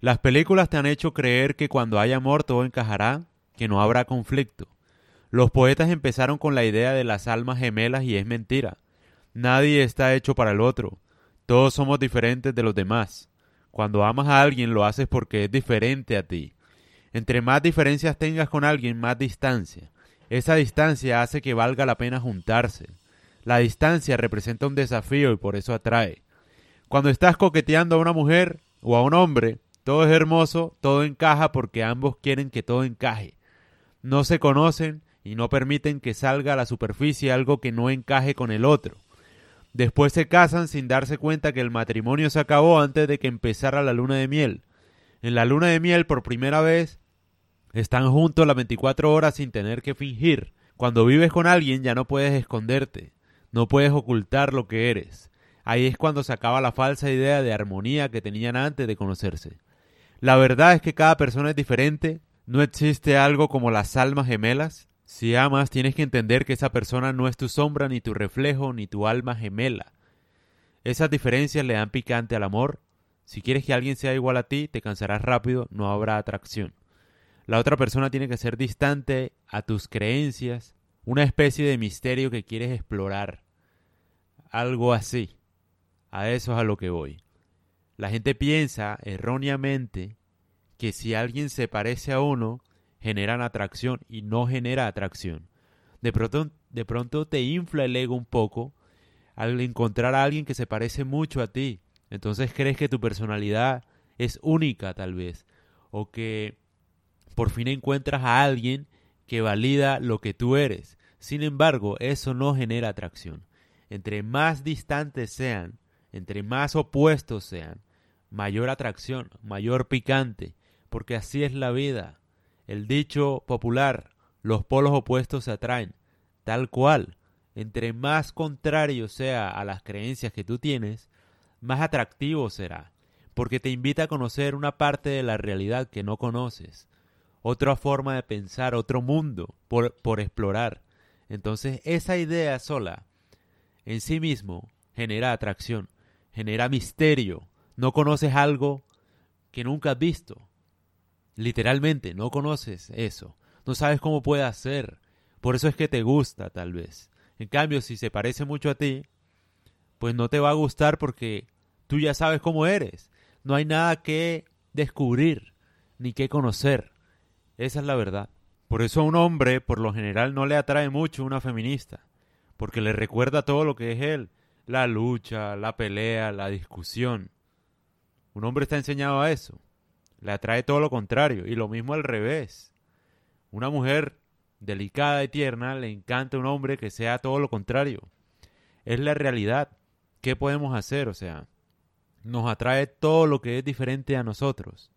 Las películas te han hecho creer que cuando hay amor todo encajará, que no habrá conflicto. Los poetas empezaron con la idea de las almas gemelas y es mentira. Nadie está hecho para el otro. Todos somos diferentes de los demás. Cuando amas a alguien lo haces porque es diferente a ti. Entre más diferencias tengas con alguien, más distancia. Esa distancia hace que valga la pena juntarse. La distancia representa un desafío y por eso atrae. Cuando estás coqueteando a una mujer o a un hombre, todo es hermoso, todo encaja porque ambos quieren que todo encaje. No se conocen y no permiten que salga a la superficie algo que no encaje con el otro. Después se casan sin darse cuenta que el matrimonio se acabó antes de que empezara la luna de miel. En la luna de miel, por primera vez, están juntos las 24 horas sin tener que fingir. Cuando vives con alguien ya no puedes esconderte, no puedes ocultar lo que eres. Ahí es cuando se acaba la falsa idea de armonía que tenían antes de conocerse. La verdad es que cada persona es diferente, no existe algo como las almas gemelas. Si amas, tienes que entender que esa persona no es tu sombra, ni tu reflejo, ni tu alma gemela. Esas diferencias le dan picante al amor. Si quieres que alguien sea igual a ti, te cansarás rápido, no habrá atracción. La otra persona tiene que ser distante a tus creencias, una especie de misterio que quieres explorar. Algo así. A eso es a lo que voy. La gente piensa erróneamente que si alguien se parece a uno, generan atracción y no genera atracción. De pronto, de pronto te infla el ego un poco al encontrar a alguien que se parece mucho a ti. Entonces crees que tu personalidad es única tal vez. O que por fin encuentras a alguien que valida lo que tú eres. Sin embargo, eso no genera atracción. Entre más distantes sean, entre más opuestos sean, mayor atracción, mayor picante, porque así es la vida. El dicho popular, los polos opuestos se atraen, tal cual. Entre más contrario sea a las creencias que tú tienes, más atractivo será, porque te invita a conocer una parte de la realidad que no conoces, otra forma de pensar, otro mundo por, por explorar. Entonces esa idea sola, en sí mismo, genera atracción, genera misterio, no conoces algo que nunca has visto. Literalmente, no conoces eso. No sabes cómo puede ser. Por eso es que te gusta, tal vez. En cambio, si se parece mucho a ti, pues no te va a gustar porque tú ya sabes cómo eres. No hay nada que descubrir ni que conocer. Esa es la verdad. Por eso a un hombre, por lo general, no le atrae mucho una feminista, porque le recuerda todo lo que es él, la lucha, la pelea, la discusión. Un hombre está enseñado a eso. Le atrae todo lo contrario. Y lo mismo al revés. Una mujer delicada y tierna le encanta un hombre que sea todo lo contrario. Es la realidad. ¿Qué podemos hacer? O sea, nos atrae todo lo que es diferente a nosotros.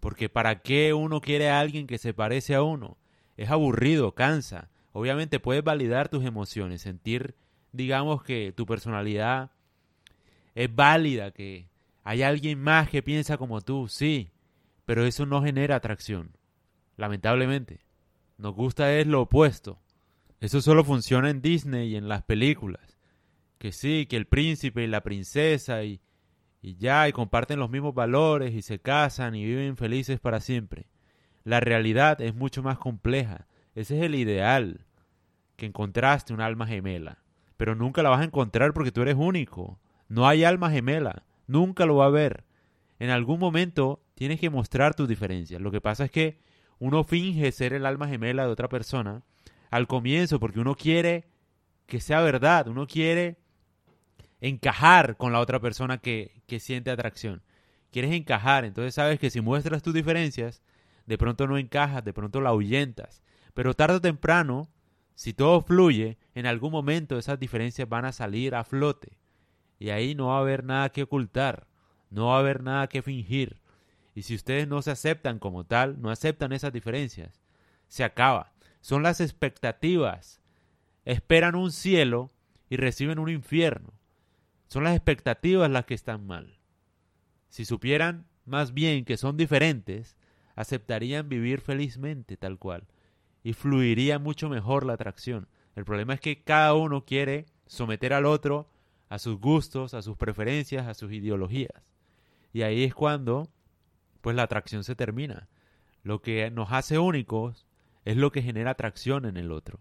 Porque ¿para qué uno quiere a alguien que se parece a uno? Es aburrido, cansa. Obviamente puedes validar tus emociones, sentir, digamos, que tu personalidad es válida, que hay alguien más que piensa como tú, sí, pero eso no genera atracción. Lamentablemente. Nos gusta es lo opuesto. Eso solo funciona en Disney y en las películas. Que sí, que el príncipe y la princesa y, y ya, y comparten los mismos valores y se casan y viven felices para siempre. La realidad es mucho más compleja. Ese es el ideal. Que encontraste un alma gemela. Pero nunca la vas a encontrar porque tú eres único. No hay alma gemela. Nunca lo va a ver. En algún momento tienes que mostrar tus diferencias. Lo que pasa es que uno finge ser el alma gemela de otra persona al comienzo porque uno quiere que sea verdad, uno quiere encajar con la otra persona que, que siente atracción. Quieres encajar, entonces sabes que si muestras tus diferencias, de pronto no encajas, de pronto la ahuyentas. Pero tarde o temprano, si todo fluye, en algún momento esas diferencias van a salir a flote. Y ahí no va a haber nada que ocultar, no va a haber nada que fingir. Y si ustedes no se aceptan como tal, no aceptan esas diferencias, se acaba. Son las expectativas. Esperan un cielo y reciben un infierno. Son las expectativas las que están mal. Si supieran más bien que son diferentes, aceptarían vivir felizmente tal cual y fluiría mucho mejor la atracción. El problema es que cada uno quiere someter al otro a sus gustos, a sus preferencias, a sus ideologías. Y ahí es cuando pues la atracción se termina. Lo que nos hace únicos es lo que genera atracción en el otro.